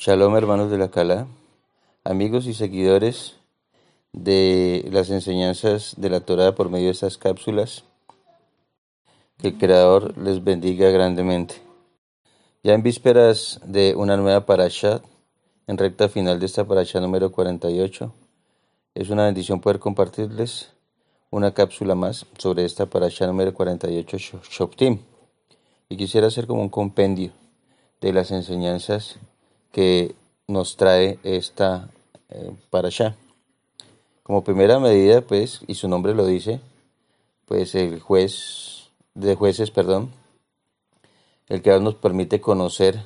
Shalom hermanos de la Cala, amigos y seguidores de las enseñanzas de la Torah por medio de estas cápsulas. Que el Creador les bendiga grandemente. Ya en vísperas de una nueva parashat, en recta final de esta parashat número 48, es una bendición poder compartirles una cápsula más sobre esta parashat número 48 Shoptim. Y quisiera hacer como un compendio de las enseñanzas que nos trae esta eh, para allá. Como primera medida, pues, y su nombre lo dice, pues el juez de jueces, perdón, el que nos permite conocer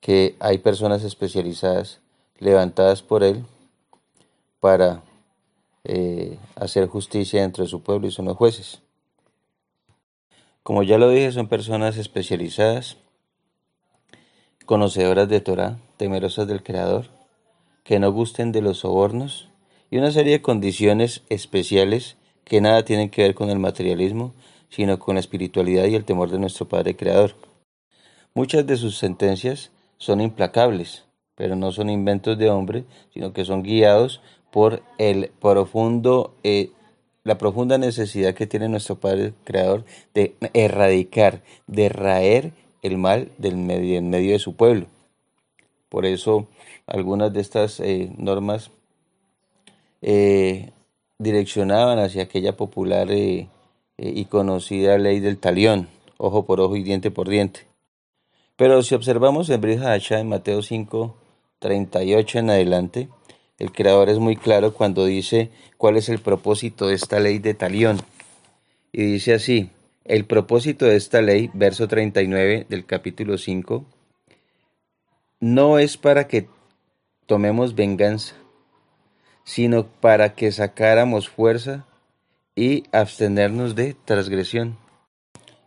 que hay personas especializadas levantadas por él para eh, hacer justicia dentro de su pueblo y son los jueces. Como ya lo dije, son personas especializadas conocedoras de Torah, temerosas del Creador, que no gusten de los sobornos y una serie de condiciones especiales que nada tienen que ver con el materialismo, sino con la espiritualidad y el temor de nuestro Padre Creador. Muchas de sus sentencias son implacables, pero no son inventos de hombre, sino que son guiados por el profundo, eh, la profunda necesidad que tiene nuestro Padre Creador de erradicar, de raer el mal del medio, en medio de su pueblo. Por eso algunas de estas eh, normas eh, direccionaban hacia aquella popular eh, y conocida ley del talión, ojo por ojo y diente por diente. Pero si observamos en Brija Hacha en Mateo 5, 38 en adelante, el creador es muy claro cuando dice cuál es el propósito de esta ley de talión. Y dice así, el propósito de esta ley, verso 39 del capítulo 5, no es para que tomemos venganza, sino para que sacáramos fuerza y abstenernos de transgresión.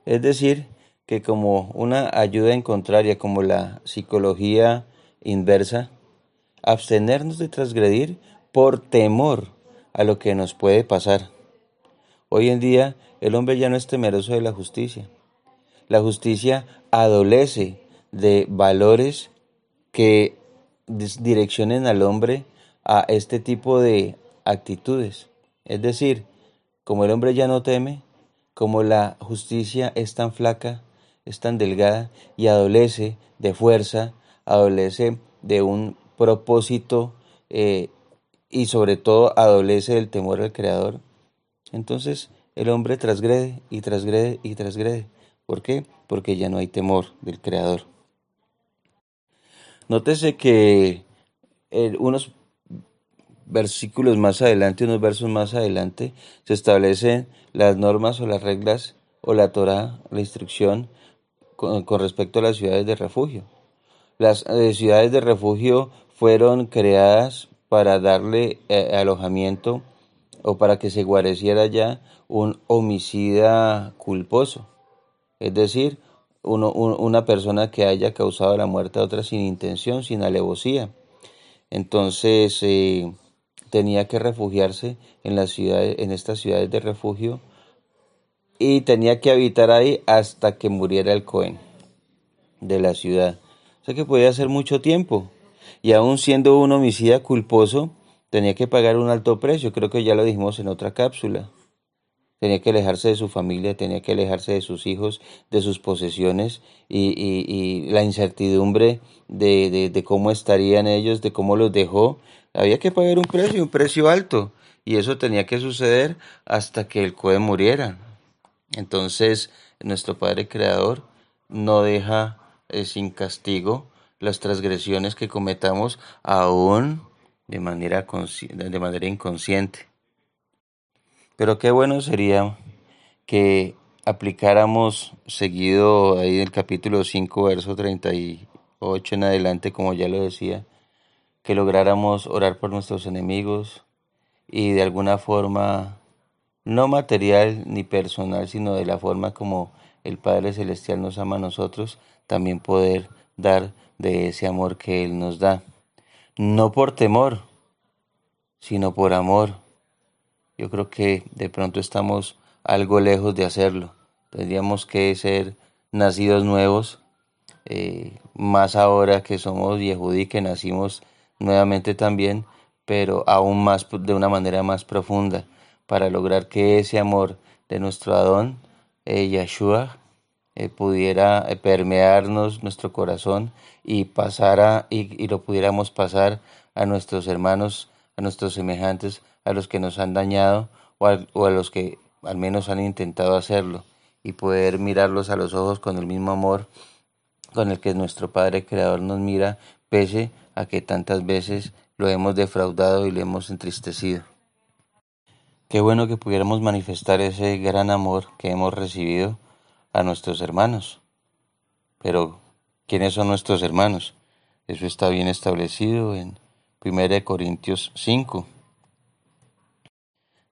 Es decir, que como una ayuda en contraria, como la psicología inversa, abstenernos de transgredir por temor a lo que nos puede pasar. Hoy en día el hombre ya no es temeroso de la justicia. La justicia adolece de valores que direccionen al hombre a este tipo de actitudes. Es decir, como el hombre ya no teme, como la justicia es tan flaca, es tan delgada y adolece de fuerza, adolece de un propósito eh, y sobre todo adolece del temor al Creador, entonces el hombre trasgrede y trasgrede y trasgrede. ¿Por qué? Porque ya no hay temor del Creador. Nótese que unos versículos más adelante, unos versos más adelante, se establecen las normas o las reglas o la Torah, la instrucción con, respecto a las ciudades de refugio. Las eh, ciudades de refugio fueron creadas para darle eh, alojamiento o para que se guareciera ya un homicida culposo, es decir, una persona que haya causado la muerte a otra sin intención, sin alevosía. Entonces eh, tenía que refugiarse en, las ciudades, en estas ciudades de refugio y tenía que habitar ahí hasta que muriera el Cohen de la ciudad. O sea que podía ser mucho tiempo. Y aún siendo un homicida culposo, tenía que pagar un alto precio, creo que ya lo dijimos en otra cápsula. Tenía que alejarse de su familia, tenía que alejarse de sus hijos, de sus posesiones y, y, la incertidumbre de, de, cómo estarían ellos, de cómo los dejó. Había que pagar un precio, un precio alto. Y eso tenía que suceder hasta que el Cohen muriera. Entonces, nuestro Padre Creador no deja eh, sin castigo las transgresiones que cometamos aún de manera, de manera inconsciente. Pero qué bueno sería que aplicáramos seguido ahí del capítulo 5, verso 38 en adelante, como ya lo decía, que lográramos orar por nuestros enemigos y de alguna forma, no material ni personal, sino de la forma como el Padre Celestial nos ama a nosotros, también poder dar de ese amor que Él nos da no por temor, sino por amor. Yo creo que de pronto estamos algo lejos de hacerlo. Tendríamos que ser nacidos nuevos eh, más ahora que somos Yehudí, que nacimos nuevamente también, pero aún más de una manera más profunda, para lograr que ese amor de nuestro Adón, eh, Yeshua, eh, pudiera eh, permearnos nuestro corazón y pasara y, lo pudiéramos pasar a nuestros hermanos, a nuestros semejantes, a los que nos han dañado o a los que al menos han intentado hacerlo y poder mirarlos a los ojos con el mismo amor con el que nuestro Padre Creador nos mira, pese a que tantas veces lo hemos defraudado y le hemos entristecido. Qué bueno que pudiéramos manifestar ese gran amor que hemos recibido a nuestros hermanos. Pero, ¿quiénes son nuestros hermanos? Eso está bien establecido en 1 Corintios 5,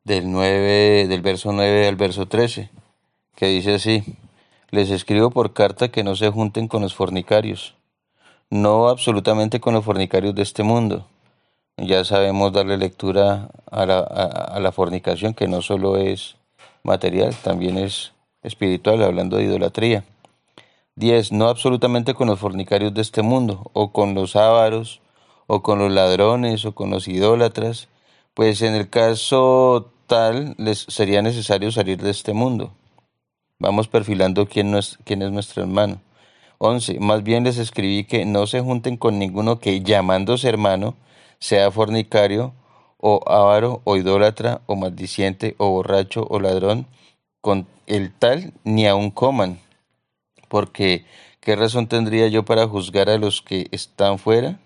del, 9, del verso 9 al verso 13, que dice así, les escribo por carta que no se junten con los fornicarios no absolutamente con los fornicarios de este mundo. Ya sabemos darle lectura a la, a, la fornicación, que no solo es material, también es espiritual, hablando de idolatría. 10. No absolutamente con los fornicarios de este mundo, o con los ávaros, o con los ladrones, o con los idólatras, pues en el caso tal les sería necesario salir de este mundo. Vamos perfilando quién, quién es nuestro hermano. 11. Más bien les escribí que no se junten con ninguno que llamándose hermano sea fornicario o avaro o idólatra o maldiciente o borracho o ladrón, el tal ni aun coman. Porque, ¿qué razón tendría yo para juzgar a los que están fuera?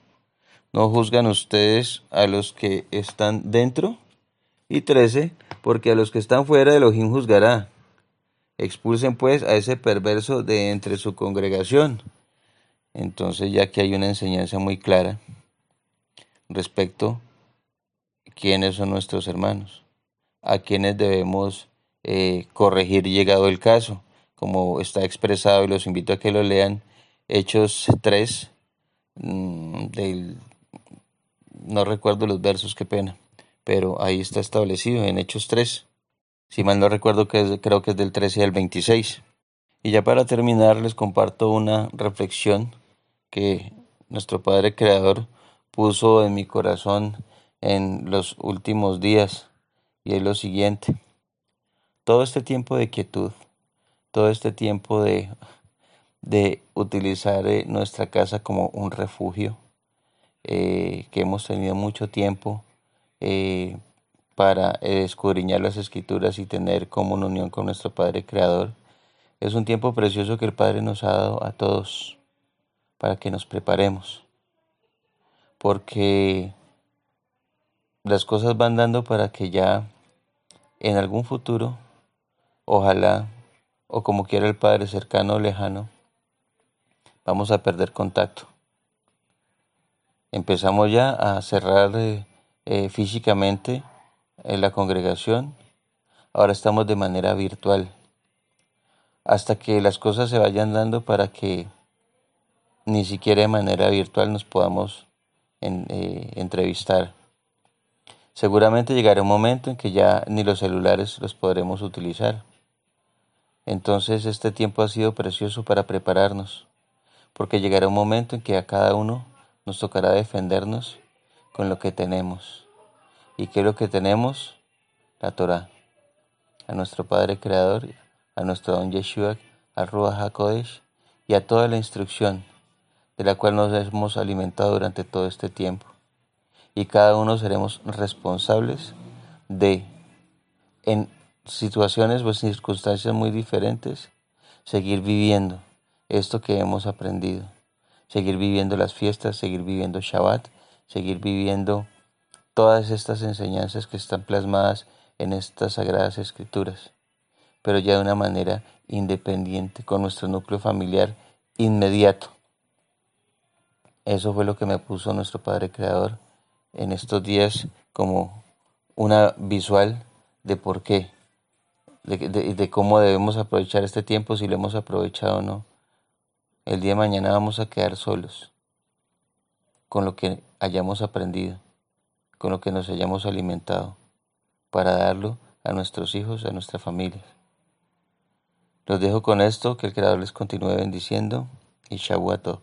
¿No juzgan ustedes a los que están dentro? Y 13. Porque a los que están fuera Elohim juzgará. Expulsen pues a ese perverso de entre su congregación. Entonces ya que hay una enseñanza muy clara respecto a quiénes son nuestros hermanos, a quienes debemos eh, corregir llegado el caso, como está expresado y los invito a que lo lean, Hechos 3, mm, del, no recuerdo los versos, qué pena, pero ahí está establecido en Hechos 3. Si mal no recuerdo, que creo que es del 13 al 26. Y ya para terminar, les comparto una reflexión que nuestro Padre Creador puso en mi corazón en los últimos días. Y es lo siguiente. Todo este tiempo de quietud, todo este tiempo de, de utilizar eh, nuestra casa como un refugio, eh, que hemos tenido mucho tiempo eh, para escudriñar las escrituras y tener como una unión con nuestro Padre Creador. Es un tiempo precioso que el Padre nos ha dado a todos para que nos preparemos. Porque las cosas van dando para que ya en algún futuro, ojalá, o como quiera el Padre cercano o lejano, vamos a perder contacto. Empezamos ya a cerrar eh, eh, físicamente en la congregación, ahora estamos de manera virtual, hasta que las cosas se vayan dando para que ni siquiera de manera virtual nos podamos eh, entrevistar. Seguramente llegará un momento en que ya ni los celulares los podremos utilizar. Entonces este tiempo ha sido precioso para prepararnos, porque llegará un momento en que a cada uno nos tocará defendernos con lo que tenemos. ¿Y qué es lo que tenemos? La Torah. A nuestro Padre Creador, a nuestro Don Yeshua, a Ruach HaKodesh y a toda la instrucción de la cual nos hemos alimentado durante todo este tiempo. Y cada uno seremos responsables de, en situaciones o circunstancias muy diferentes, seguir viviendo esto que hemos aprendido. Seguir viviendo las fiestas, seguir viviendo Shabbat, seguir viviendo todas estas enseñanzas que están plasmadas en estas sagradas escrituras, pero ya de una manera independiente, con nuestro núcleo familiar inmediato. Eso fue lo que me puso nuestro Padre Creador en estos días como una visual de por qué, de, de, cómo debemos aprovechar este tiempo, si lo hemos aprovechado o no. El día de mañana vamos a quedar solos con lo que hayamos aprendido con lo que nos hayamos alimentado, para darlo a nuestros hijos, a nuestra familia. Los dejo con esto, que el Creador les continúe bendiciendo y Shavuot